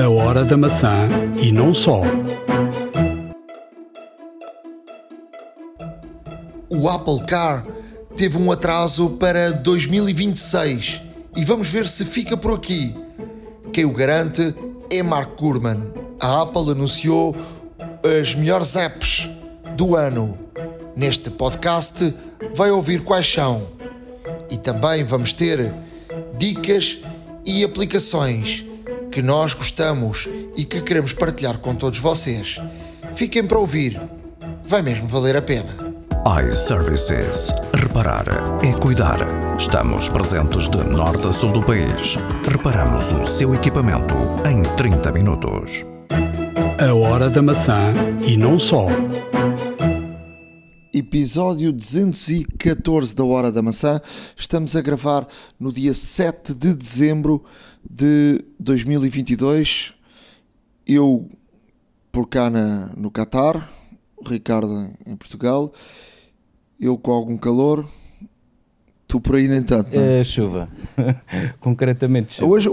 A hora da maçã e não só. O Apple Car teve um atraso para 2026 e vamos ver se fica por aqui. Quem o garante é Mark Gurman. A Apple anunciou as melhores apps do ano. Neste podcast vai ouvir quais são. E também vamos ter dicas e aplicações que nós gostamos e que queremos partilhar com todos vocês. Fiquem para ouvir, vai mesmo valer a pena. iServices. Reparar é cuidar. Estamos presentes de norte a sul do país. Reparamos o seu equipamento em 30 minutos. A hora da maçã e não só. Episódio 214 da Hora da Maçã. Estamos a gravar no dia 7 de dezembro de 2022. Eu por cá na, no Catar, o Ricardo em Portugal, eu com algum calor, tu por aí nem tanto. Não é? É chuva. Concretamente chuva. Hoje,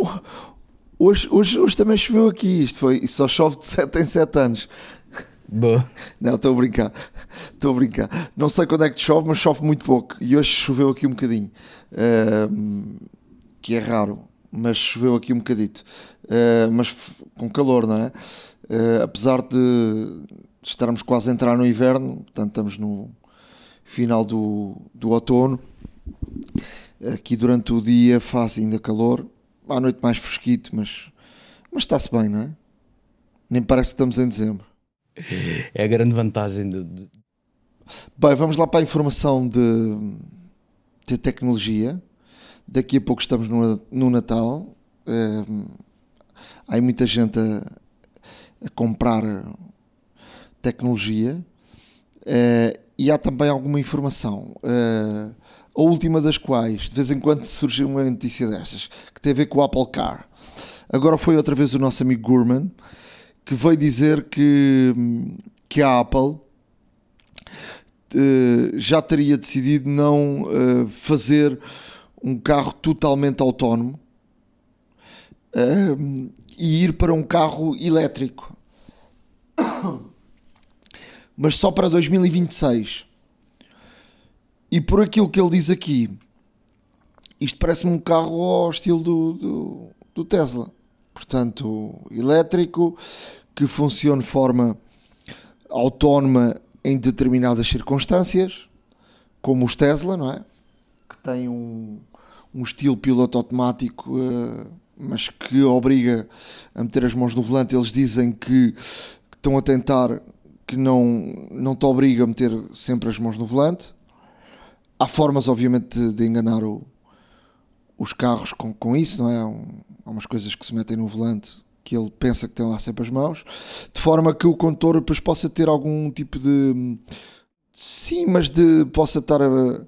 hoje, hoje, hoje também choveu aqui. Isto foi, só chove de 7 em 7 anos. Boa. Não, estou a brincar. Estou a brincar. Não sei quando é que chove, mas chove muito pouco. E hoje choveu aqui um bocadinho. Ahm, que é raro, mas choveu aqui um bocadito. Ah, mas com calor, não é? Ah, apesar de estarmos quase a entrar no inverno, portanto estamos no final do, do outono. Aqui durante o dia faz ainda calor. À noite mais fresquito, mas, mas está-se bem, não é? Nem parece que estamos em dezembro. É a grande vantagem de- Bem, vamos lá para a informação de, de tecnologia. Daqui a pouco estamos no, no Natal. Eh, há muita gente a, a comprar tecnologia. Eh, e há também alguma informação. eh, a última das quais, de vez em quando surge uma notícia destas, que tem a ver com o Apple Car. Agora foi outra vez o nosso amigo Gurman, que veio dizer que, que a Apple eh, já teria decidido não fazer um carro totalmente autónomo eh, e ir para um carro elétrico. Mas só para 2026. E por aquilo que ele diz aqui, isto parece-me um carro ao estilo do, do, do Tesla. Portanto, elétrico, que funciona de forma autónoma em determinadas circunstâncias, como os Tesla, não é? Que tem um, um estilo piloto automático, eh, mas que obriga a meter as mãos no volante. Eles dizem que, que estão a tentar que não, não te obriga a meter sempre as mãos no volante. Há formas, obviamente, de, de enganar o- os carros com, com isso, não é? Um- há umas coisas que se metem no volante que ele pensa que tem lá sempre as mãos, de forma que o condutor depois possa ter algum tipo de. Sim, mas de possa estar a,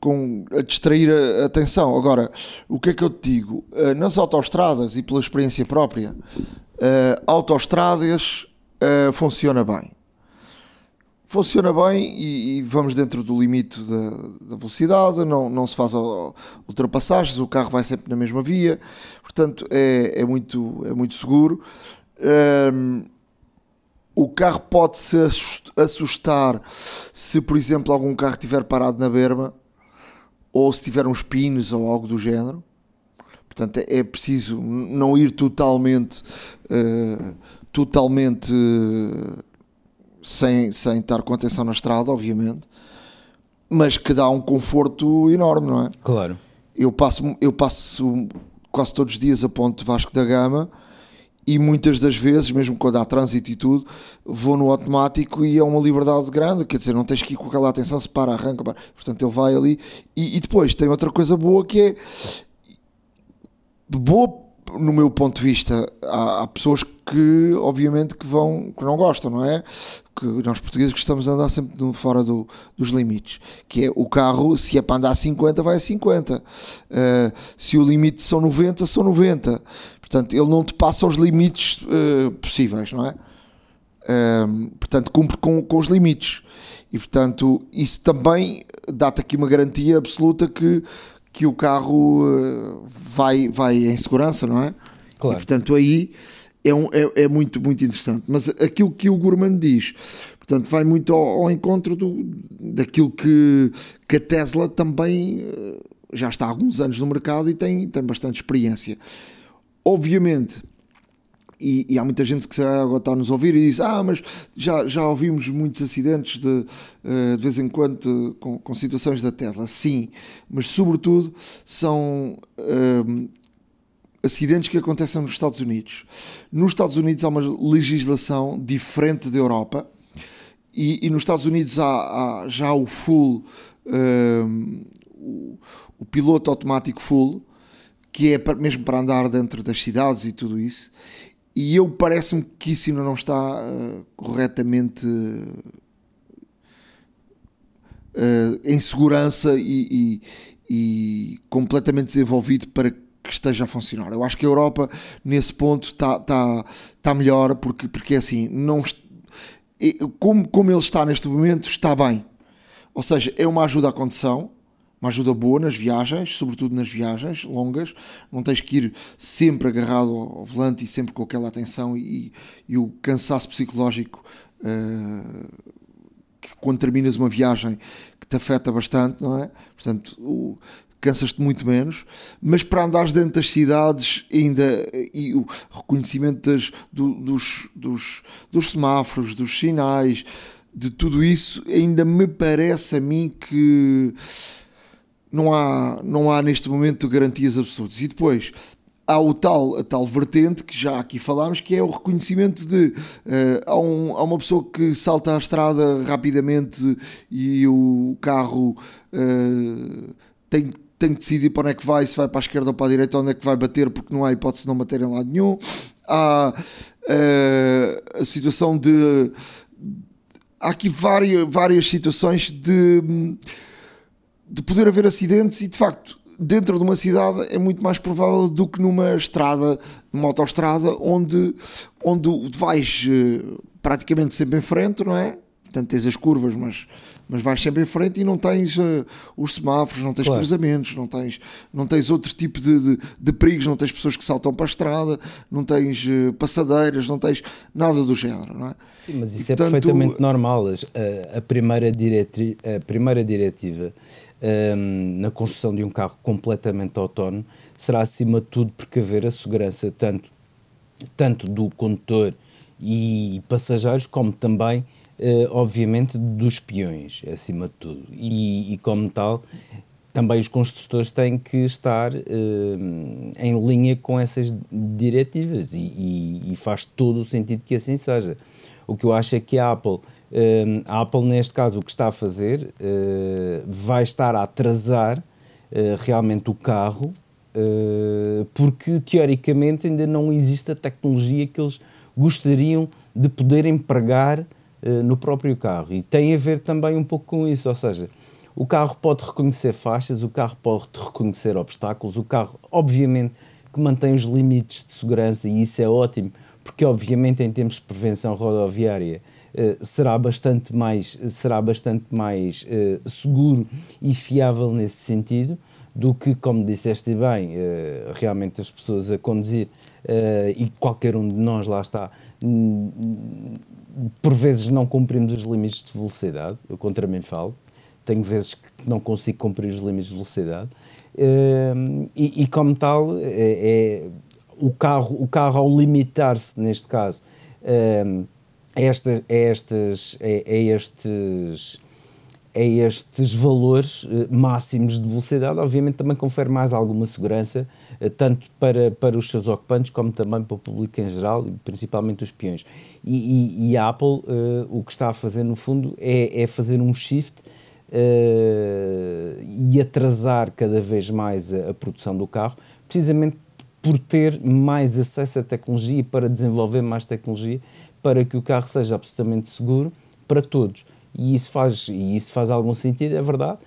com, a distrair a atenção. Agora, o que é que eu te digo? Eh, Nas autoestradas e pela experiência própria, eh, autoestradas eh, funciona bem. Funciona bem e, e vamos dentro do limite da, da velocidade, não, não se faz ultrapassagens, o carro vai sempre na mesma via, portanto é, é, muito, é muito seguro. Ehm, o carro pode se assust- assustar se, por exemplo, algum carro estiver parado na berma ou se tiver uns pinos ou algo do género. Portanto, é, é preciso não ir totalmente, eh, totalmente eh, sem, sem estar com atenção na estrada, obviamente, mas que dá um conforto enorme, não é? Claro. Eu passo, eu passo quase todos os dias a ponte Vasco da Gama e muitas das vezes, mesmo quando há trânsito e tudo, vou no automático e é uma liberdade grande, quer dizer, não tens que ir com aquela atenção, se para, arranca, para. portanto ele vai ali. E, e depois tem outra coisa boa que é boa no meu ponto de vista há, há pessoas que obviamente que vão que não gostam não é? Que nós portugueses gostamos de andar sempre fora do- dos limites que é o carro se é para andar a 50 vai a 50 Uh, se o limite são 90 são 90 portanto ele não te passa os limites uh, possíveis não é Um, portanto cumpre com, com os limites e portanto isso também dá-te aqui uma garantia absoluta que, que o carro uh, vai, vai em segurança, não é? Claro. E, portanto aí é, um, é, é, muito, muito interessante. Mas aquilo que o Gurman diz, portanto, vai muito ao, ao encontro do, daquilo que, que a Tesla também eh, já está há alguns anos no mercado e tem, tem bastante experiência. Obviamente, e, e, há muita gente que agora está a nos ouvir e diz: Ah, mas já, já ouvimos muitos acidentes de, eh, de vez em quando com, com situações da Tesla. Sim, mas sobretudo são um, eh, acidentes que acontecem nos Estados Unidos. Nos Estados Unidos há uma legislação diferente da Europa e, e nos Estados Unidos há, há já o full, um, eh, o, o piloto automático full que é mesmo para andar dentro das cidades e tudo isso. E eu parece-me que isso ainda não está uh, corretamente uh, em segurança e, e, e, completamente desenvolvido para que esteja a funcionar. Eu acho que a Europa, nesse ponto, está, está, está melhor, porque, porque é assim, não, como, como ele está neste momento, está bem. Ou seja, é uma ajuda à condução, uma ajuda boa nas viagens, sobretudo nas viagens longas. Não tens que ir sempre agarrado ao volante e sempre com aquela atenção e, e o cansaço psicológico uh, que quando terminas uma viagem que te afeta bastante, não é? Portanto, cansas-te muito menos, mas para andares dentro das cidades ainda e o reconhecimento das, do, dos, dos, dos semáforos, dos sinais, de tudo isso, ainda me parece a mim que não há, não há neste momento garantias absolutas. E depois há o tal, a tal vertente que já aqui falámos, que é o reconhecimento de uh, há, um, há uma pessoa que salta a estrada rapidamente e o carro uh, tem, tem que decidir para onde é que vai, se vai para a esquerda ou para a direita, onde é que vai bater, porque não há hipótese de não bater em lado nenhum. Há uh, a situação de. Há aqui várias, várias situações de de poder haver acidentes e de facto dentro de uma cidade é muito mais provável do que numa estrada, numa autoestrada onde, onde vais eh, praticamente sempre em frente, não é? Portanto, tens as curvas, mas, mas vais sempre em frente e não tens uh, os semáforos, não tens claro. cruzamentos, não tens, não tens outro tipo de, de, de, perigos, não tens pessoas que saltam para a estrada, não tens uh, passadeiras, não tens nada do género, não é? Sim, mas isso e, é portanto, perfeitamente normal. A, a, primeira diretri, a primeira diretiva um, na construção de um carro completamente autónomo será, acima de tudo, precaver a segurança tanto, tanto do condutor e passageiros, como também, uh, obviamente, dos peões, acima de tudo. E, e, como tal, também os construtores têm que estar uh, em linha com essas diretivas e, e, e, faz todo o sentido que assim seja. O que eu acho é que a Apple Uh, a Apple, neste caso, o que está a fazer uh, vai estar a atrasar uh, realmente o carro, eh, porque teoricamente ainda não existe a tecnologia que eles gostariam de poder empregar no próprio carro. E tem a ver também um pouco com isso, ou seja, o carro pode reconhecer faixas, o carro pode reconhecer obstáculos, o carro, obviamente, que mantém os limites de segurança e isso é ótimo, porque, obviamente, em termos de prevenção rodoviária será bastante mais, será bastante mais uh, seguro e fiável nesse sentido do que, como disseste bem, uh, realmente as pessoas a conduzir e qualquer um de nós lá está, por vezes não cumprimos os limites de velocidade, eu contra mim falo, tenho vezes que não consigo cumprir os limites de velocidade e, e, como tal é, é, o carro o carro ao limitar-se neste caso a, esta, a, estas, a, a estes a estes valores eh, máximos de velocidade, obviamente também confere mais alguma segurança, eh, tanto para, para os seus ocupantes como também para o público em geral, principalmente os peões. E, e, e a Apple uh, o que está a fazer, no fundo, é, é fazer um shift uh, e atrasar cada vez mais a, a, produção do carro, precisamente por ter mais acesso à tecnologia e para desenvolver mais tecnologia para que o carro seja absolutamente seguro para todos. E isso faz, e isso faz algum sentido, é verdade.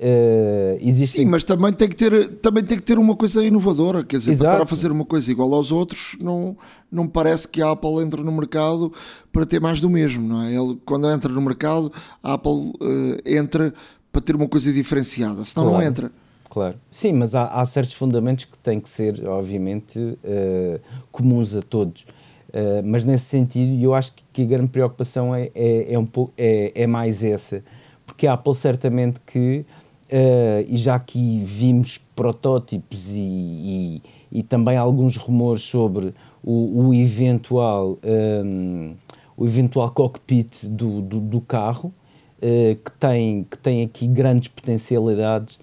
Uh, existem... Sim, mas também tem, que ter, também tem que ter uma coisa inovadora, quer dizer, Exato. para estar a fazer uma coisa igual aos outros, não, não parece que a Apple entra no mercado para ter mais do mesmo, não é? Ele, quando entra no mercado, a Apple uh, entra para ter uma coisa diferenciada, senão claro. não entra. Claro, sim, mas há, há certos fundamentos que têm que ser, obviamente, uh, comuns a todos. Uh, mas nesse sentido, eu acho que a grande preocupação é, é, é, um é, é mais essa, porque a Apple certamente que, uh, e já aqui vimos protótipos e, e, e também alguns rumores sobre o, o eventual, um, o eventual cockpit do, do, do carro, uh, que, tem, que tem aqui grandes potencialidades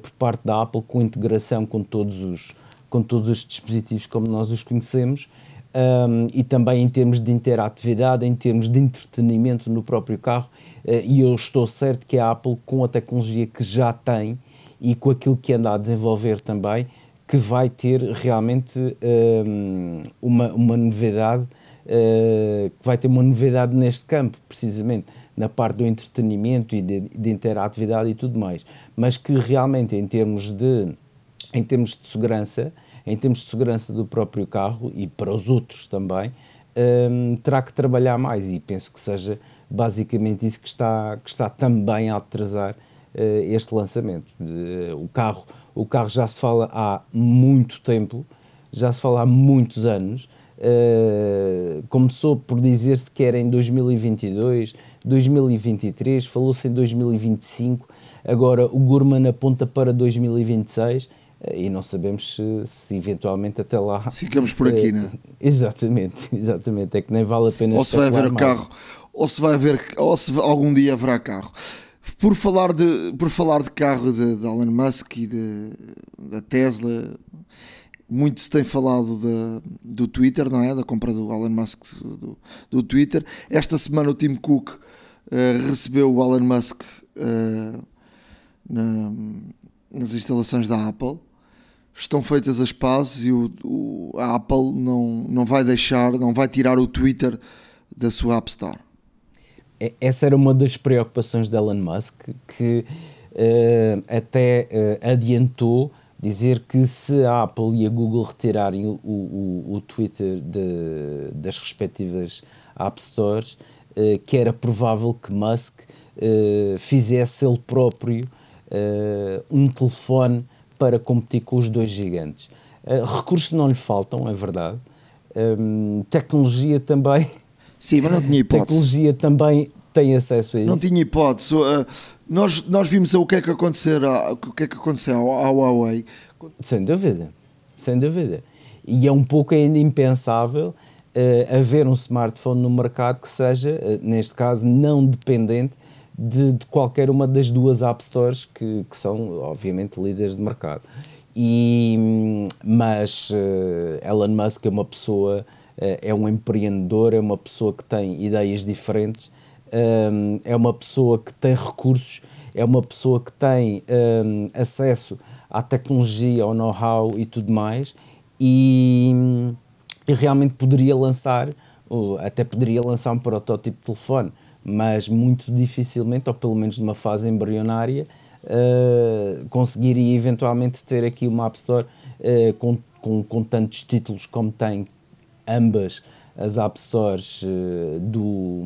por parte da Apple com integração com todos os, com todos os dispositivos como nós os conhecemos um, e também em termos de interatividade, em termos de entretenimento no próprio carro. Uh, e eu estou certo que a Apple, com a tecnologia que já tem e com aquilo que anda a desenvolver também, que vai ter realmente um, uma, uma novidade, uh, que vai ter uma novidade neste campo, precisamente, na parte do entretenimento e de, de interatividade e tudo mais. Mas que realmente, em termos de, em termos de segurança, em termos de segurança do próprio carro e para os outros também, um, terá que trabalhar mais e penso que seja basicamente isso que está, que está também a atrasar uh, este lançamento. Uh, o, carro, o carro já se fala há muito tempo, já se fala há muitos anos. Uh, começou por dizer-se que era em 2022, 2023, falou-se em 2025, agora o Gurman aponta para 2026 e não sabemos se, se, eventualmente até lá ficamos por aqui, é, né? Exatamente, exatamente. É que nem vale a pena ou se vai haver mais. carro, ou se vai haver, ou se algum dia haverá carro. Por falar de, por falar de carro de, de Elon Musk e de, da Tesla, muito se tem falado de, do Twitter, não é? Da compra do Elon Musk do, do Twitter. Esta semana o Tim Cook uh, recebeu o Elon Musk uh, na, nas instalações da Apple estão feitas as pazes e o, o, a Apple não, não vai deixar, não vai tirar o Twitter da sua App Store. Essa era uma das preocupações de Elon Musk, que uh, até uh, adiantou dizer que se a Apple e a Google retirarem o, o, o Twitter de, das respectivas App Stores, uh, que era provável que Musk fizesse ele próprio um telefone para competir com os dois gigantes. Uh, recursos não lhe faltam, é verdade. Um, tecnologia também. Sim, mas não tinha hipótese. Tecnologia também tem acesso a isso. Não tinha hipótese. Uh, nós, nós vimos o que é que aconteceu, o que é que aconteceu à Huawei. Sem dúvida, sem dúvida. E é um pouco ainda impensável uh, haver um smartphone no mercado que seja, uh, neste caso, não dependente de, de, qualquer uma das duas App Stores que, que são, obviamente, líderes de mercado. E, mas uh, Elon Musk é uma pessoa, uh, é um empreendedor, é uma pessoa que tem ideias diferentes, um, é uma pessoa que tem recursos, é uma pessoa que tem um, acesso à tecnologia, ao know-how e tudo mais, e, e realmente poderia lançar, até poderia lançar um protótipo de telefone mas muito dificilmente, ou pelo menos numa fase embrionária, uh, conseguiria eventualmente ter aqui uma App Store uh, com, com, com tantos títulos como tem ambas as App Stores uh, do,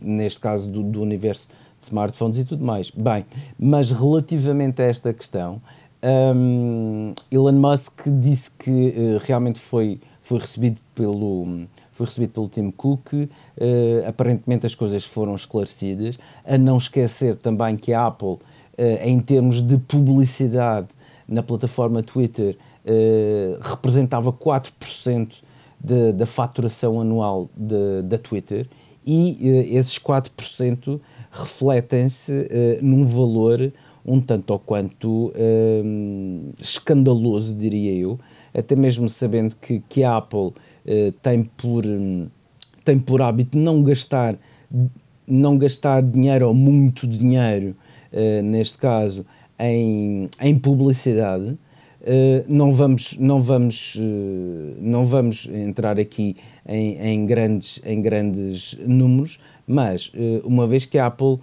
neste caso do, do, universo de smartphones e tudo mais. Bem, mas relativamente a esta questão, um, Elon Musk disse que realmente foi, foi recebido pelo foi recebido pelo Tim Cook. Uh, aparentemente as coisas foram esclarecidas. A não esquecer também que a Apple, uh, em termos de publicidade na plataforma Twitter, uh, representava 4% de, da faturação anual da Twitter e esses 4% refletem-se num valor um tanto ou quanto escandaloso, diria eu, até mesmo sabendo que, que a Apple tem, por, tem por hábito não gastar, não gastar dinheiro ou muito dinheiro, uh, neste caso, em, em publicidade. Uh, não vamos não vamos uh, não vamos entrar aqui em, em grandes em grandes números mas uh, uma vez que a Apple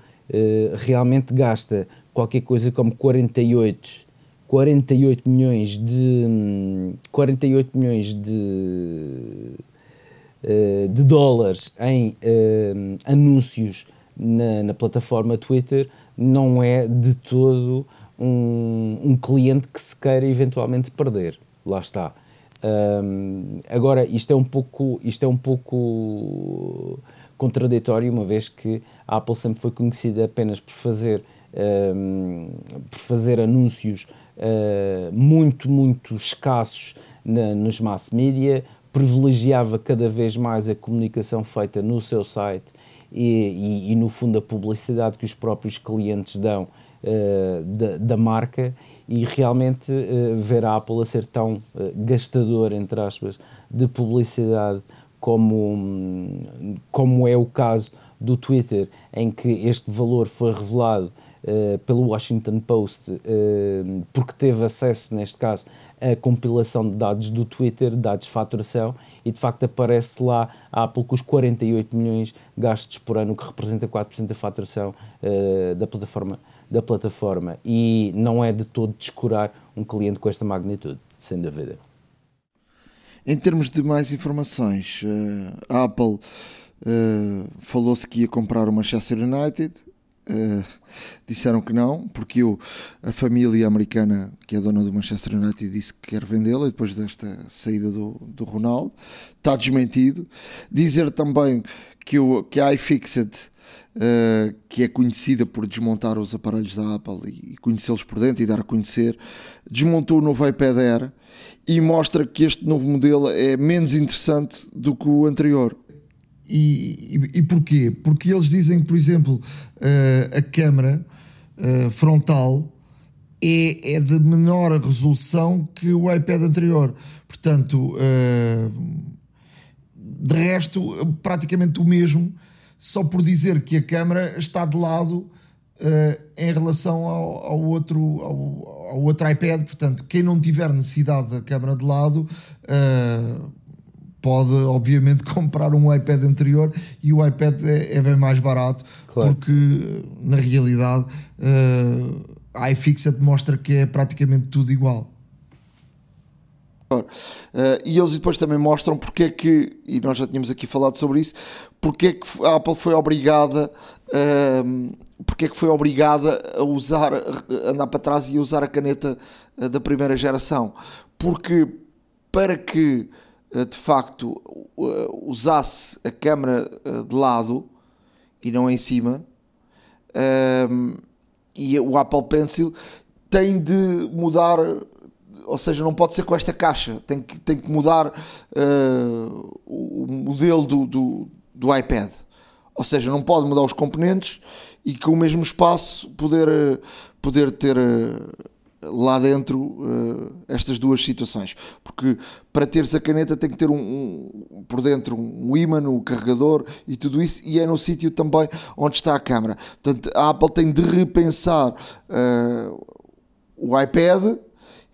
realmente gasta qualquer coisa como 48 48 milhões de 48 milhões de, eh, de dólares em uh, anúncios na, na, plataforma Twitter não é de todo um, um cliente que se queira eventualmente perder. Lá está. Um, agora, isto é um pouco, isto é um pouco contraditório, uma vez que a Apple sempre foi conhecida apenas por fazer, um, por fazer anúncios uh, muito, muito escassos na, nos mass media, privilegiava cada vez mais a comunicação feita no seu site e, e, e no fundo, a publicidade que os próprios clientes dão uh, da, da marca e realmente uh, ver a Apple a ser tão uh, gastador, entre aspas, de publicidade como, como é o caso do Twitter, em que este valor foi revelado uh, pelo Washington Post, uh, porque teve acesso, neste caso, à compilação de dados do Twitter, dados de faturação, e de facto aparece lá a Apple com os 48 milhões gastos por ano, que representa 4% da faturação uh, da plataforma da plataforma e não é de todo descurar um cliente com esta magnitude, sem dúvida. Em termos de mais informações, eh, a Apple uh, falou-se que ia comprar o Manchester United. Uh, disseram que não, porque eu, a família americana que é dona do Manchester United disse que quer vendê-la depois desta saída do, do Ronaldo. Está desmentido. Dizer também que, o, que a iFixit uh, que é conhecida por desmontar os aparelhos da Apple e conhecê-los por dentro e dar a conhecer, desmontou o novo iPad Air e mostra que este novo modelo é menos interessante do que o anterior. E, e, porquê? Porque eles dizem, por exemplo, uh, a câmera uh, frontal é, é de menor resolução que o iPad anterior. Portanto, uh, de resto, praticamente o mesmo só por dizer que a câmara está de lado em relação ao, ao outro, ao, ao, outro iPad. Portanto, quem não tiver necessidade da câmara de lado pode, obviamente, comprar um iPad anterior e o iPad é, é bem mais barato, claro. porque na realidade uh, a iFixit mostra que é praticamente tudo igual. Uh, e eles depois também mostram porque é que, e nós já tínhamos aqui falado sobre isso, porque é que a Apple foi obrigada, uh, porque é que foi obrigada a usar, a andar para trás e a usar a caneta uh, da primeira geração. Porque para que de facto usasse a câmera de lado e não em cima, e o Apple Pencil tem de mudar ou seja, não pode ser com esta caixa, tem que, tem que mudar o modelo do, do, do, iPad. Ou seja, não pode mudar os componentes e com o mesmo espaço poder, poder ter lá dentro estas duas situações. Porque para teres a caneta tem que ter um, um por dentro um ímã, um carregador e tudo isso, e é no sítio também onde está a câmera. Portanto, a Apple tem de repensar o iPad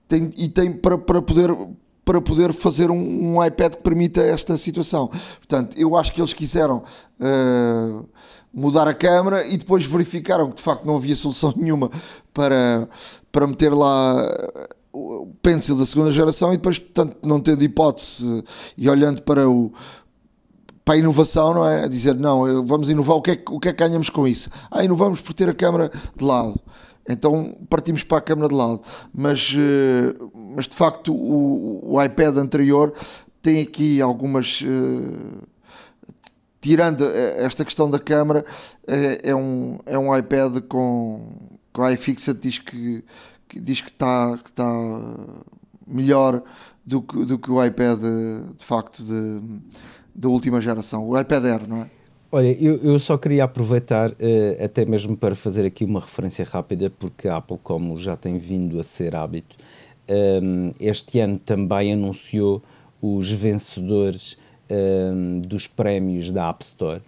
tem, e tem para, para poder para poder fazer um, um, iPad que permita esta situação. Portanto, eu acho que eles quiseram uh, mudar a câmera e depois verificaram que de facto não havia solução nenhuma para, para meter lá o Pencil da segunda geração e depois, portanto, não tendo hipótese e olhando para o para a inovação, não é? A dizer, não, vamos inovar, o que, é, o que é que ganhamos com isso? Ah, inovamos por ter a câmera de lado. Então partimos para a câmara de lado. Mas, eh, mas de facto o, o iPad anterior tem aqui algumas. Eh, tirando esta questão da câmara, é, é, um, é um iPad com, com iFixit diz que, que diz que está, que está melhor do que, do que o iPad de facto de, da última geração, o iPad Air, não é? Olha, eu, eu só queria aproveitar, uh, até mesmo para fazer aqui uma referência rápida, porque a Apple, como já tem vindo a ser hábito, um, ehm, este ano também anunciou os vencedores um, ehm, dos prémios da App Store.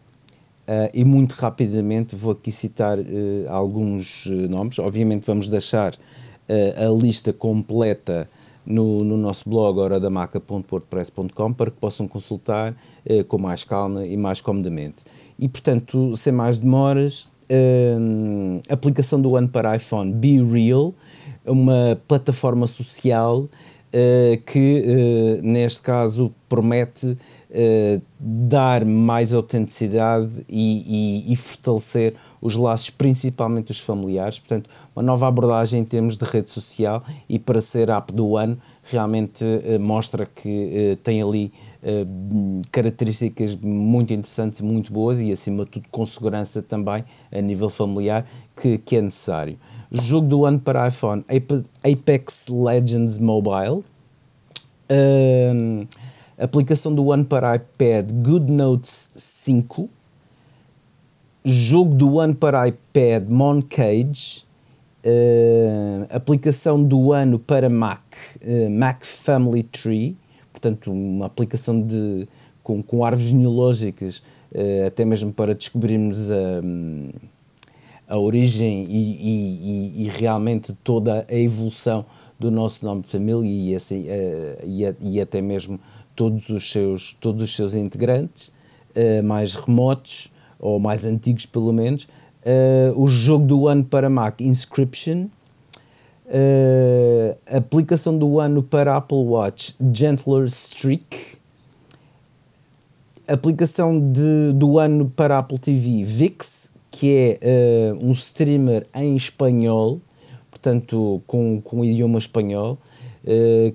Uh, e muito rapidamente vou aqui citar uh, alguns nomes. Obviamente, vamos deixar a lista completa no, no nosso blog horadamaca.wordpress.com para que possam consultar eh, com mais calma e mais comodamente. E portanto, sem mais demoras, eh, aplicação do ano para iPhone Be Real, uma plataforma social eh, que eh, neste caso promete eh, dar mais autenticidade e, e, e, fortalecer os laços, principalmente os familiares. Portanto, uma nova abordagem em termos de rede social e para ser app do ano, realmente uh, mostra que uh, tem ali características muito interessantes, muito boas e acima de tudo com segurança também a nível familiar que, que é necessário. Jogo do ano para iPhone Apex Legends Mobile. Aplicação do ano para iPad GoodNotes 5. Jogo do ano para iPad Moncage Uh, aplicação do ano para Mac, uh, Mac Family Tree, portanto, uma aplicação de, com, com árvores genealógicas, uh, até mesmo para descobrirmos a, a origem e, e, e, realmente toda a evolução do nosso nome de família e, assim, e, até mesmo todos os seus, todos os seus integrantes, mais remotos ou mais antigos, pelo menos. Uh, o jogo do ano para Mac, Inscription, uh, aplicação do ano para Apple Watch, Gentler Streak, aplicação de, do ano para Apple TV, VIX, que é uh, um streamer em espanhol, portanto, com, com o idioma espanhol, uh,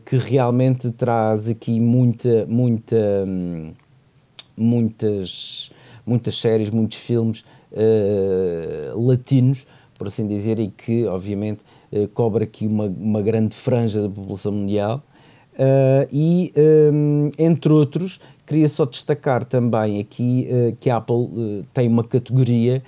que realmente traz aqui muita, muita, hum, muitas, muitas séries, muitos filmes uh, latinos, por assim dizer, e que obviamente uh, cobre aqui uma, uma grande franja da população mundial. Uh, e um, entre outros, queria só destacar também aqui uh, que a Apple uh, tem uma categoria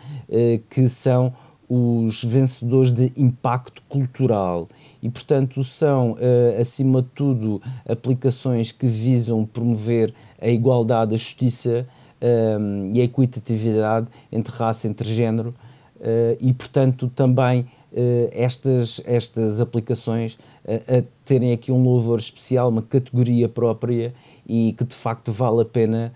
que são os vencedores de impacto cultural e, portanto, são acima de tudo aplicações que visam promover a igualdade, a justiça um, e a equitatividade entre raça, entre género uh, e, portanto, também uh, estas, estas aplicações uh, a terem aqui um louvor especial, uma categoria própria e que de facto vale a pena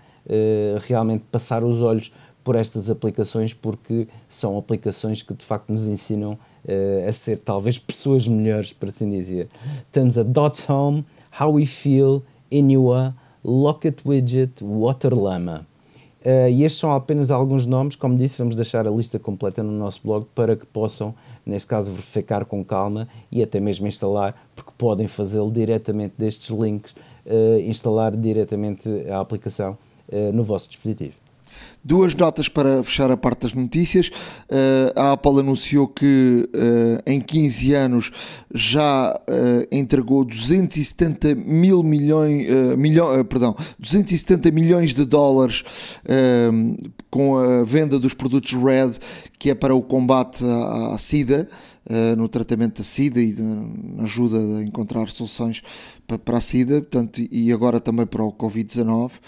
realmente passar os olhos por estas aplicações porque são aplicações que de facto nos ensinam uh, a ser talvez pessoas melhores, por assim dizer. Temos a Dot Home, How We Feel, Inua, Locket Widget, Waterlama. Uh, e estes são apenas alguns nomes, como disse, vamos deixar a lista completa no nosso blog para que possam, neste caso, verificar com calma e até mesmo instalar, porque podem fazê-lo diretamente destes links, uh, instalar diretamente a aplicação uh, no vosso dispositivo. Duas notas para fechar a parte das notícias. Uh, a Apple anunciou que uh, em 15 anos já uh, entregou 270 mil milhões, milhão, perdão, 270 milhões de dólares com a venda dos produtos Red, que é para o combate à, à SIDA. Uh, no tratamento da SIDA e na ajuda a encontrar soluções para, a SIDA portanto, e agora também para o Covid-19. Uh,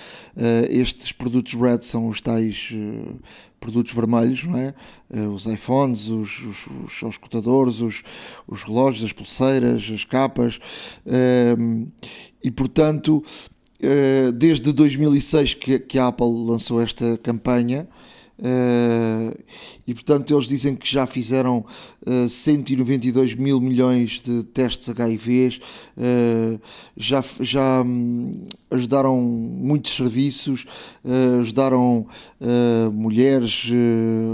estes produtos RED são os tais uh, produtos vermelhos, não é? os iPhones, os, os, os, os escutadores, os, os relógios, as pulseiras, as capas e portanto desde 2006 que, que a Apple lançou esta campanha e portanto eles dizem que já fizeram uh, eh, 192 mil milhões de testes HIVs, eh, já, já um, ajudaram muitos serviços, ajudaram mulheres,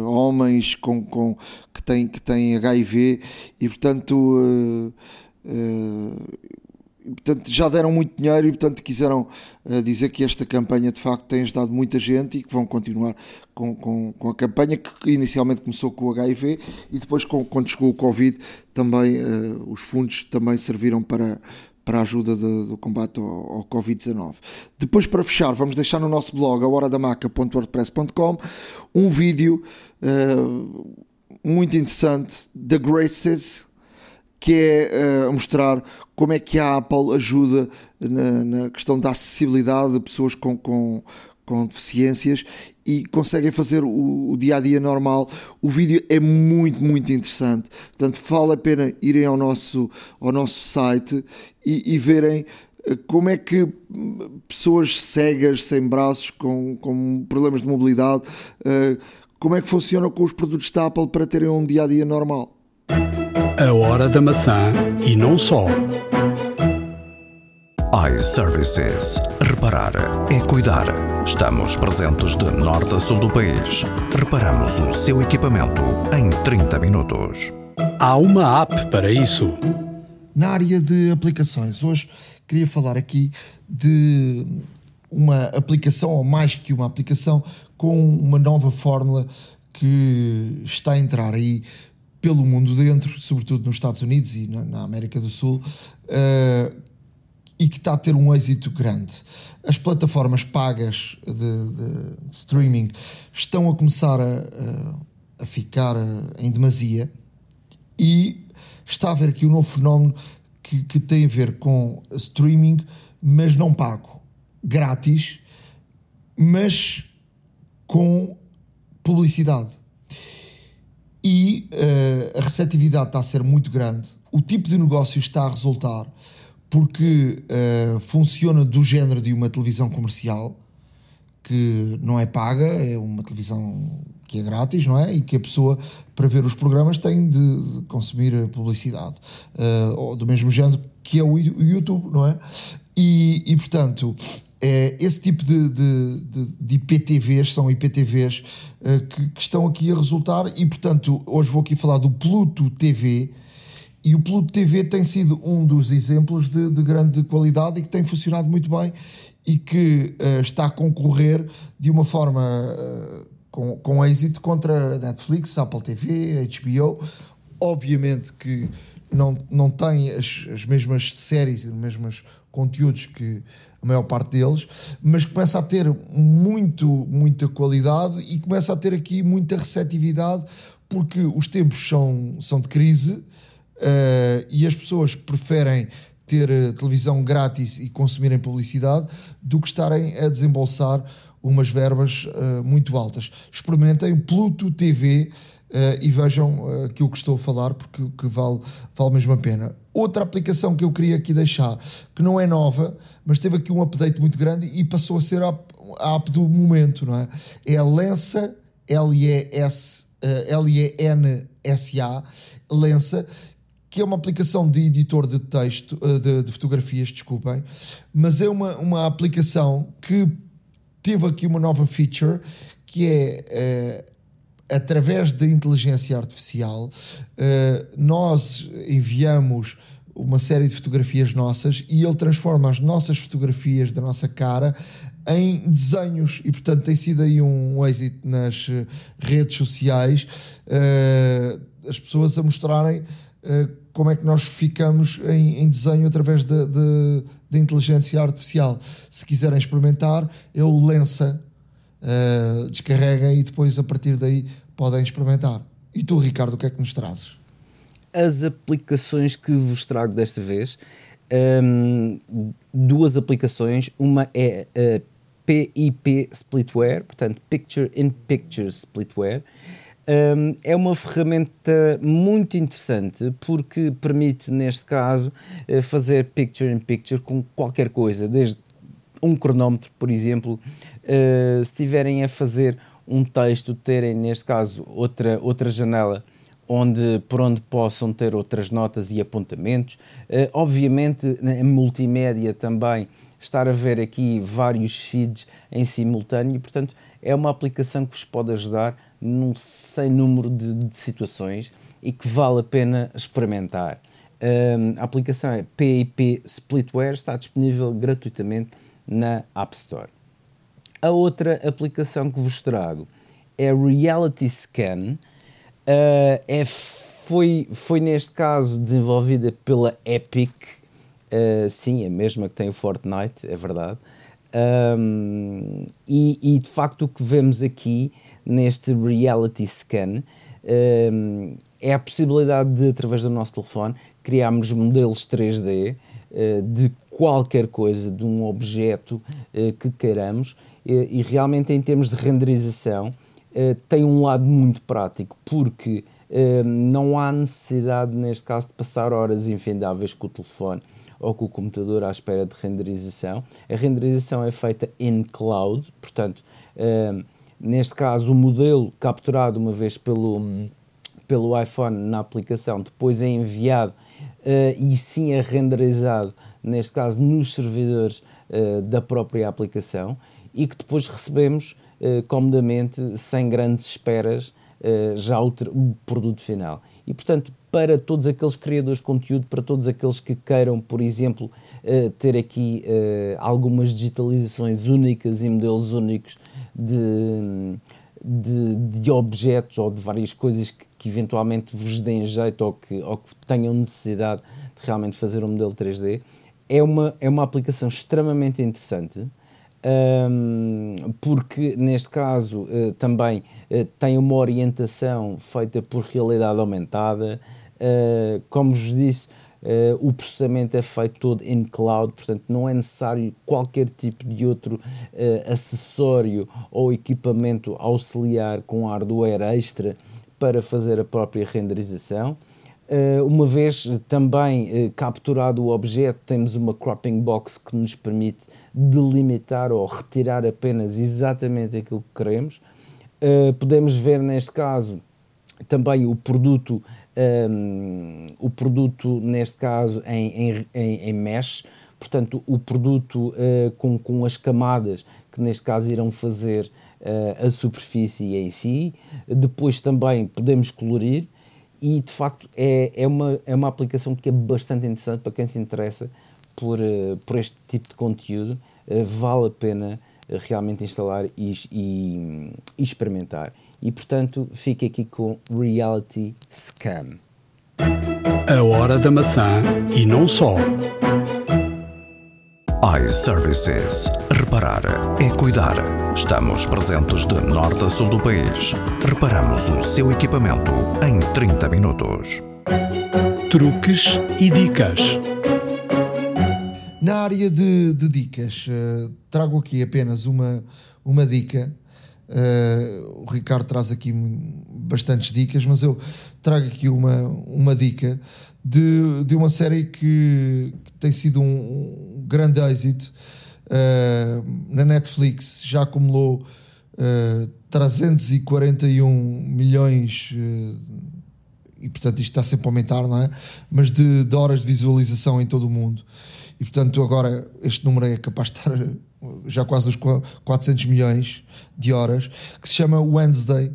homens com, com, que, têm, que têm HIV e portanto portanto, já deram muito dinheiro e portanto quiseram uh, dizer que esta campanha de facto tem ajudado muita gente e que vão continuar com, com, com a campanha que inicialmente começou com o HIV e depois com, quando chegou o Covid também uh, os fundos também serviram para, para a ajuda de, do combate ao, ao Covid-19. Depois, para fechar, vamos deixar no nosso blog, a horadamaca.wordpress.com, um vídeo uh, muito interessante, The Graces, que é uh, mostrar como é que a Apple ajuda na, na questão da acessibilidade de pessoas com, com, com deficiências e conseguem fazer o, o, dia a dia normal. O vídeo é muito, muito interessante. Portanto, vale a pena irem ao nosso, ao nosso site e, e verem eh, como é que pessoas cegas, sem braços, com, com problemas de mobilidade, uh, como é que funcionam com os produtos da Apple para terem um dia a dia normal. A hora da maçã e não só. iServices. Reparar é cuidar. Estamos presentes de norte a sul do país. Reparamos o seu equipamento em 30 minutos. Há uma app para isso. Na área de aplicações, hoje queria falar aqui de uma aplicação, ou mais que uma aplicação, com uma nova fórmula que está a entrar aí pelo mundo dentro, sobretudo nos Estados Unidos e na, na América do Sul, uh, e que está a ter um êxito grande. As plataformas pagas de, de, streaming estão a começar a, a, ficar em demasia e está a haver aqui um novo fenómeno que, que tem a ver com streaming, mas não pago, grátis, mas com publicidade. E uh, a receptividade está a ser muito grande, o tipo de negócio está a resultar porque uh, funciona do género de uma televisão comercial que não é paga, é uma televisão que é grátis, não é? E que a pessoa, para ver os programas, tem de consumir publicidade, uh, do mesmo género que é o YouTube, não é? E, e portanto, esse tipo de, de, de, de IPTVs são IPTVs uh, que, que, estão aqui a resultar, e portanto, hoje vou aqui falar do Pluto TV e o Pluto TV tem sido um dos exemplos de, de grande qualidade e que tem funcionado muito bem e que uh, está a concorrer de uma forma uh, com, com êxito contra Netflix, Apple TV, HBO. Obviamente que não, não tem as, as mesmas séries e os mesmos conteúdos que a maior parte deles, mas começa a ter muito, muita qualidade e começa a ter aqui muita receptividade porque os tempos são, são de crise uh, e as pessoas preferem ter uh, televisão grátis e consumirem publicidade do que estarem a desembolsar umas verbas uh, muito altas. Experimentem Pluto TV e vejam aquilo que estou a falar porque que vale, vale mesmo a pena. Outra aplicação que eu queria aqui deixar, que não é nova, mas teve aqui um update muito grande e passou a ser a, a app do momento, não é? É a Lensa, L-E-N-S-A, Lensa, que é uma aplicação de editor de texto, eh, de, de, fotografias, desculpem, mas é uma, uma aplicação que teve aqui uma nova feature que é, é através da inteligência artificial, é, nós enviamos uma série de fotografias nossas e ele transforma as nossas fotografias da nossa cara em desenhos e portanto tem sido aí um êxito nas redes sociais as pessoas a mostrarem como é que nós ficamos em, em desenho através da de, de, de, inteligência artificial. Se quiserem experimentar, eu lença, uh, descarreguem e depois a partir daí podem experimentar. E tu, Ricardo, o que é que nos trazes? As aplicações que vos trago desta vez, um, duas aplicações, uma é a PIP Splitware, portanto Picture in Picture Splitware, um, é uma ferramenta muito interessante porque permite, neste caso, eh, fazer picture in picture com qualquer coisa, desde um cronómetro, por exemplo, uh, se estiverem a fazer um texto, terem, neste caso, outra, outra janela onde, por onde possam ter outras notas e apontamentos. Uh, obviamente, em multimédia também, estar a ver aqui vários feeds em simultâneo, portanto, é uma aplicação que vos pode ajudar num sem número de, de situações e que vale a pena experimentar. Um, a aplicação é PIP Splitware, está disponível gratuitamente na App Store. A outra aplicação que vos trago é Reality Scan. Uh, é, foi, foi neste caso desenvolvida pela Epic, uh, sim, a mesma que tem o Fortnite, é verdade. Um, e, e, de facto o que vemos aqui neste reality scan um, é a possibilidade de, através do nosso telefone, criarmos modelos 3D uh, eh, de qualquer coisa, de um objeto uh, que queiramos, uh, e realmente em termos de renderização tem um lado muito prático, porque não há necessidade, neste caso, de passar horas infindáveis com o telefone ou com o computador à espera de renderização. A renderização é feita em cloud, portanto, neste caso, o modelo capturado uma vez pelo, pelo iPhone na aplicação, depois é enviado e sim é renderizado, neste caso, nos servidores uh, da própria aplicação e que depois recebemos comodamente, sem grandes esperas, já o, produto final. E, portanto, para todos aqueles criadores de conteúdo, para todos aqueles que queiram, por exemplo, ter aqui algumas digitalizações únicas e modelos únicos de, de, de, objetos ou de várias coisas que, que, eventualmente vos deem jeito ou que, ou que tenham necessidade de realmente fazer um modelo 3D, é uma, é uma aplicação extremamente interessante. Um, porque neste caso uh, também uh, tem uma orientação feita por realidade aumentada. Uh, como vos disse, o processamento é feito todo em cloud, portanto não é necessário qualquer tipo de outro acessório ou equipamento auxiliar com hardware extra para fazer a própria renderização. Uh, uma vez também uh, capturado o objeto, temos uma cropping box que nos permite delimitar ou retirar apenas exatamente aquilo que queremos. Uh, podemos ver neste caso também o produto, um, o produto neste caso em, em, em, mesh, portanto o produto com, com as camadas que neste caso irão fazer a superfície em si. Depois também podemos colorir e de facto é, é, uma, é uma aplicação que é bastante interessante para quem se interessa por, uh, por este tipo de conteúdo. Uh, vale a pena realmente instalar e, e, e, experimentar. E portanto, fique aqui com Reality Scam. A hora da maçã e não só iServices. Reparar é cuidar. Estamos presentes de norte a sul do país. Reparamos o seu equipamento em 30 minutos. Truques e dicas. Na área de, de dicas, uh, trago aqui apenas uma, uma dica. Uh, o Ricardo traz aqui bastantes dicas, mas eu trago aqui uma, uma dica de, de uma série que, que tem sido um, um grande êxito uh, na Netflix, já acumulou uh, 341 milhões uh, e portanto isto está sempre a aumentar, não é? Mas de, de, horas de visualização em todo o mundo. E portanto agora este número é capaz de estar já quase nos 400 milhões de horas, que se chama Wednesday,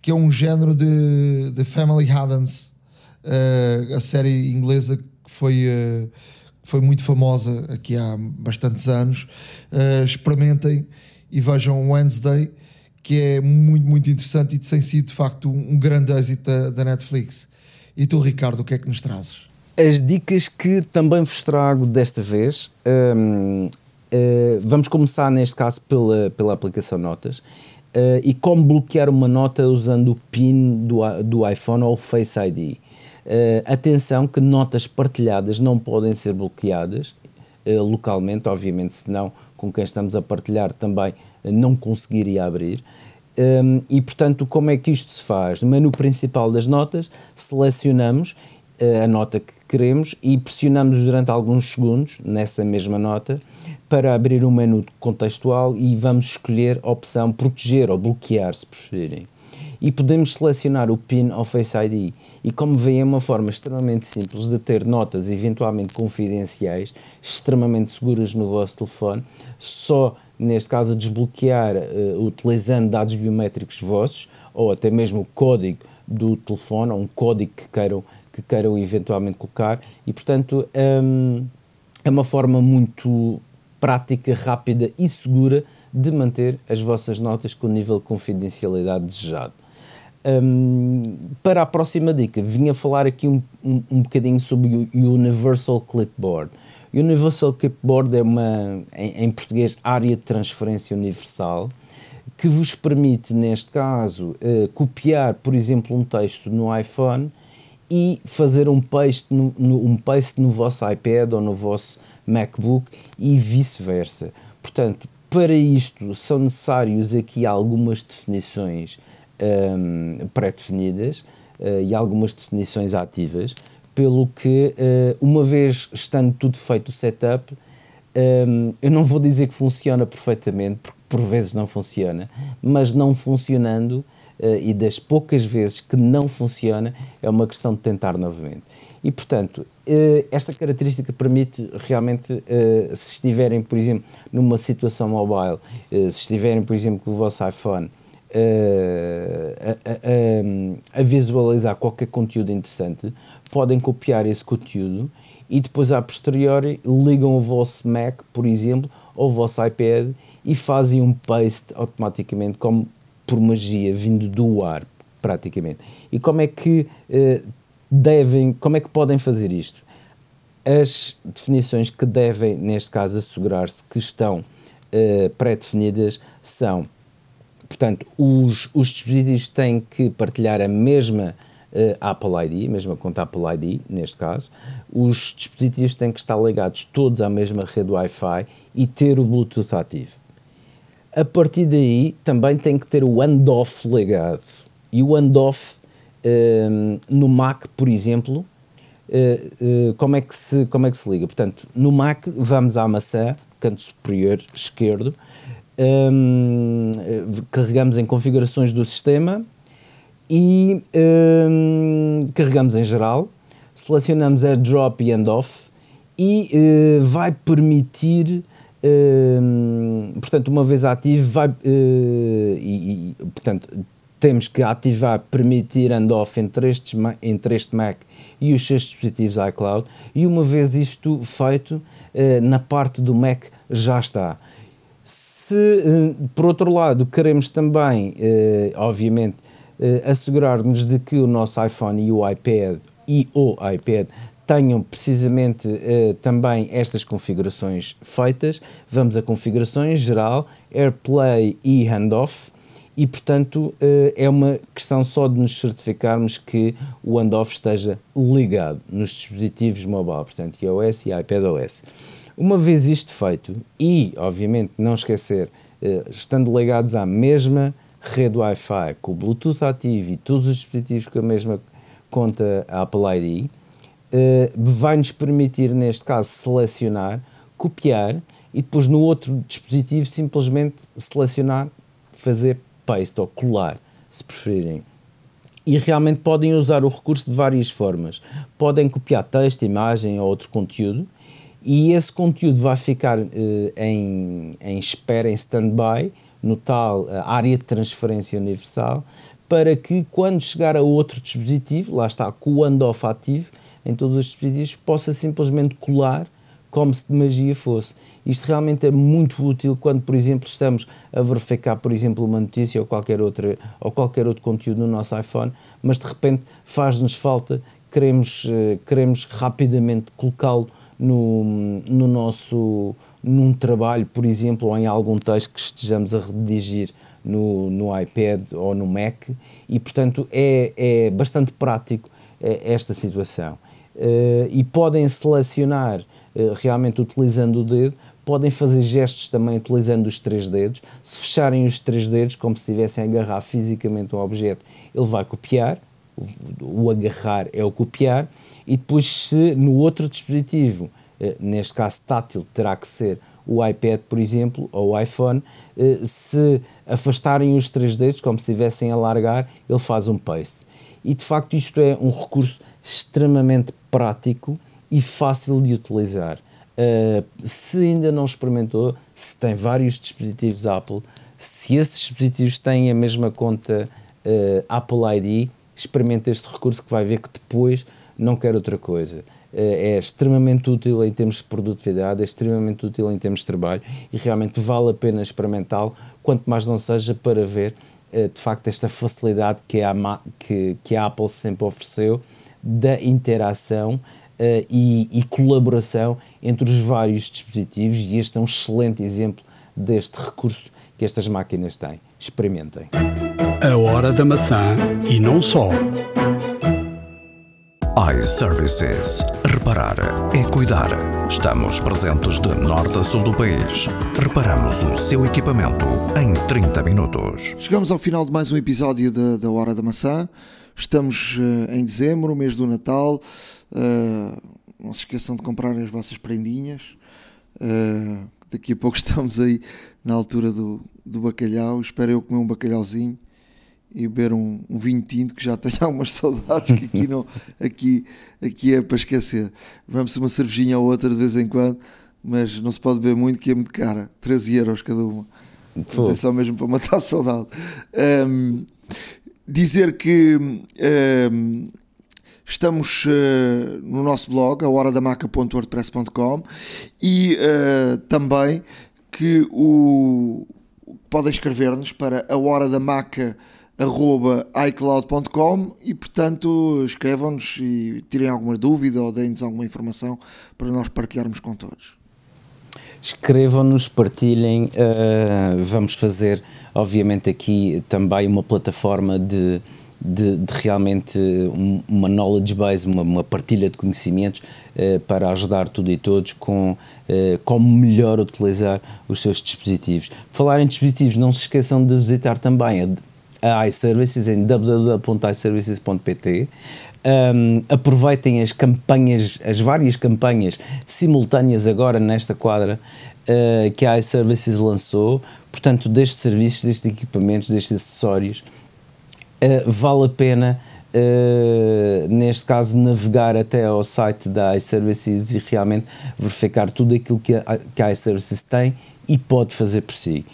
que é um género de, de Family Haddons uh, a série inglesa que foi, uh, foi muito famosa aqui há bastantes anos. Uh, experimentem e vejam Wednesday, que é muito, muito interessante e tem sido de facto um grande êxito da, da Netflix. E tu, Ricardo, o que é que nos trazes? As dicas que também vos trago desta vez. Um, uh, vamos começar neste caso pela, pela aplicação Notas. Uh, e como bloquear uma nota usando o PIN do, do iPhone ou o Face ID. Uh, atenção que notas partilhadas não podem ser bloqueadas uh, localmente, obviamente, senão com quem estamos a partilhar também uh, não conseguiria abrir. Um, ehm, e portanto, como é que isto se faz? No menu principal das notas, selecionamos a nota que queremos e pressionamos durante alguns segundos nessa mesma nota para abrir o um menu contextual e vamos escolher a opção proteger ou bloquear, se preferirem e podemos selecionar o PIN ao Face ID. E como veem, é uma forma extremamente simples de ter notas eventualmente confidenciais, extremamente seguras no vosso telefone, só neste caso desbloquear uh, utilizando dados biométricos vossos ou até mesmo o código do telefone, ou um código que queiram, que queiram eventualmente colocar e portanto um, é uma forma muito prática, rápida e segura de manter as vossas notas com o nível de confidencialidade desejado. Um, para a próxima dica, vinha falar aqui um, um, um bocadinho sobre o Universal Clipboard. Universal Clipboard é uma, em, em, português, área de transferência universal, que vos permite, neste caso, uh, copiar, por exemplo, um texto no iPhone e fazer um paste no, no, um paste no vosso iPad ou no vosso MacBook e vice-versa. Portanto, para isto são necessários aqui algumas definições um, pré-definidas uh, e algumas definições ativas, pelo que, uh, uma vez estando tudo feito o setup, um, eu não vou dizer que funciona perfeitamente, porque por vezes não funciona, mas não funcionando uh, e das poucas vezes que não funciona, é uma questão de tentar novamente. E, portanto, esta característica permite realmente, se estiverem, por exemplo, numa situação mobile, se estiverem, por exemplo, com o vosso iPhone a, a, a, visualizar qualquer conteúdo interessante, podem copiar esse conteúdo e depois, a posteriori, ligam o vosso Mac, por exemplo, ou o vosso iPad e fazem um paste automaticamente, como por magia, vindo do ar, praticamente. E como é que uh, devem, como é que podem fazer isto? As definições que devem, neste caso, assegurar-se que estão uh, pré-definidas são, portanto, os, os dispositivos têm que partilhar a mesma uh, Apple ID, a mesma conta Apple ID, neste caso. Os dispositivos têm que estar ligados todos à mesma rede Wi-Fi e ter o Bluetooth ativo. A partir daí, também tem que ter o handoff ligado. E o handoff um, no Mac, por exemplo, uh, uh, como, é que se, como é que se liga? Portanto, no Mac, vamos à maçã, canto superior esquerdo, um, carregamos em configurações do sistema e um, carregamos em geral, selecionamos AirDrop e handoff e uh, vai permitir Hum, portanto, uma vez ativo, vai, uh, e, e, portanto, temos que ativar, permitir handoff entre, entre este Mac e os seus dispositivos iCloud, e uma vez isto feito, uh, na parte do Mac já está. Se, uh, por outro lado, queremos também, obviamente, assegurar-nos de que o nosso iPhone e o iPad e o iPad tenham precisamente também estas configurações feitas. Vamos a configurações geral, AirPlay e handoff. E, portanto, é uma questão só de nos certificarmos que o handoff esteja ligado nos dispositivos mobile, portanto, iOS e iPadOS. Uma vez isto feito, e, obviamente, não esquecer, uh, estando ligados à mesma rede Wi-Fi, com o Bluetooth ativo e todos os dispositivos com a mesma conta Apple ID, uh, vai-nos permitir, neste caso, selecionar, copiar e depois no outro dispositivo simplesmente selecionar, fazer paste ou colar, se preferirem. E realmente podem usar o recurso de várias formas. Podem copiar texto, imagem ou outro conteúdo e esse conteúdo vai ficar uh, em, em espera, em stand-by, no tal uh, área de transferência universal, para que quando chegar a outro dispositivo, lá está, com o handoff ativo, em todos os dispositivos, possa simplesmente colar como se de magia fosse. Isto realmente é muito útil quando, por exemplo, estamos a verificar, por exemplo, uma notícia ou qualquer, outra, ou qualquer outro conteúdo no nosso iPhone, mas de repente faz-nos falta, queremos, uh, queremos rapidamente colocá-lo no, no nosso num trabalho, por exemplo, ou em algum texto que estejamos a redigir no, no iPad ou no Mac, e portanto é, é bastante prático eh, esta situação. Uh, e podem selecionar uh, realmente utilizando o dedo, podem fazer gestos também utilizando os três dedos. Se fecharem os três dedos, como se estivessem a agarrar fisicamente um objeto, ele vai copiar. O agarrar é o copiar, e depois, se no outro dispositivo, uh, neste caso tátil, terá que ser o iPad, por exemplo, ou o iPhone, se afastarem os três dedos, como se estivessem a largar, ele faz um paste. E de facto, isto é um recurso extremamente prático e fácil de utilizar. Uh, se ainda não experimentou, se tem vários dispositivos Apple, se esses dispositivos têm a mesma conta Apple ID, experimente este recurso que vai ver que depois não quer outra coisa. Uh, é extremamente útil em termos de produtividade, é extremamente útil em termos de trabalho e realmente vale a pena experimentá-lo, quanto mais não seja para ver de facto esta facilidade que a, que, que a Apple sempre ofereceu da interação uh, e, e, colaboração entre os vários dispositivos e este é um excelente exemplo deste recurso que estas máquinas têm. Experimentem. A hora da maçã e não só iServices. Reparar é cuidar. Estamos presentes de norte a sul do país. Reparamos o seu equipamento em 30 minutos. Chegamos ao final de mais um episódio da, da Hora da Maçã. Estamos uh, em dezembro, mês do Natal. Uh, não se esqueçam de comprar as vossas prendinhas. Uh, daqui a pouco estamos aí na altura do, do bacalhau. Espero eu comer um bacalhauzinho e beber um, um, vinho tinto que já tenho algumas saudades que aqui não aqui, aqui é para esquecer. Vamos uma cervejinha ou outra de vez em quando, mas não se pode beber muito que é muito cara, 13 euros cada uma. Atenção mesmo para matar a saudade. Um, dizer que um, estamos uh, no nosso blog, a horadamaca.wordpress.com e uh, também que o, podem escrever-nos para a hora da maca icloud.com e portanto escrevam-nos e tirem alguma dúvida ou deem-nos alguma informação para nós partilharmos com todos. Escrevam-nos, partilhem, uh, vamos fazer obviamente aqui também uma plataforma de, de, de realmente uma knowledge base, uma, uma partilha de conhecimentos uh, para ajudar tudo e todos com uh, como melhor utilizar os seus dispositivos. Falar em dispositivos, não se esqueçam de visitar também a, a iServices em www.iservices.pt. Um, aproveitem as campanhas, as várias campanhas simultâneas agora nesta quadra uh, que a iServices lançou, portanto, destes serviços, destes equipamentos, destes acessórios, uh, vale a pena. Uh, neste caso, navegar até ao site da iServices e realmente verificar tudo aquilo que a, que a iServices tem e pode fazer por si.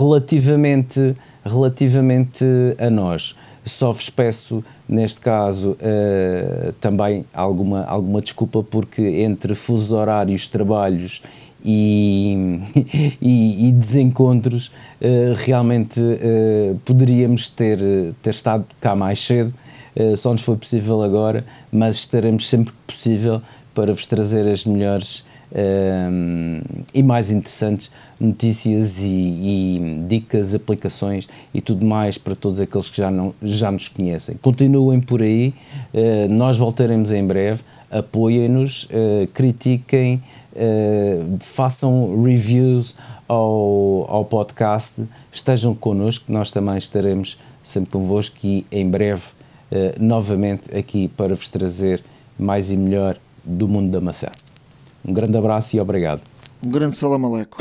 Relativamente, relativamente a nós, só vos peço, neste caso, uh, também alguma, alguma desculpa, porque entre fusos horários, trabalhos e, e, e desencontros, uh, realmente uh, poderíamos ter, ter estado cá mais cedo, só nos foi possível agora, mas estaremos sempre que possível para vos trazer as melhores e mais interessantes notícias e, e, dicas, aplicações e tudo mais para todos aqueles que já, não, já nos conhecem. Continuem por aí, nós voltaremos em breve, apoiem-nos, critiquem, uh, façam reviews ao, ao podcast, estejam connosco, nós também estaremos sempre convosco e em breve uh, novamente aqui para vos trazer mais e melhor do mundo da maçã. Um grande abraço e obrigado. Um grande salam aleco.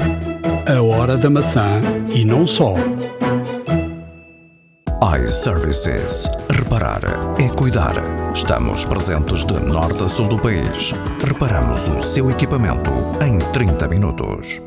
A hora da maçã e não só iServices. Reparar é cuidar. Estamos presentes de norte a sul do país. Reparamos o seu equipamento em 30 minutos.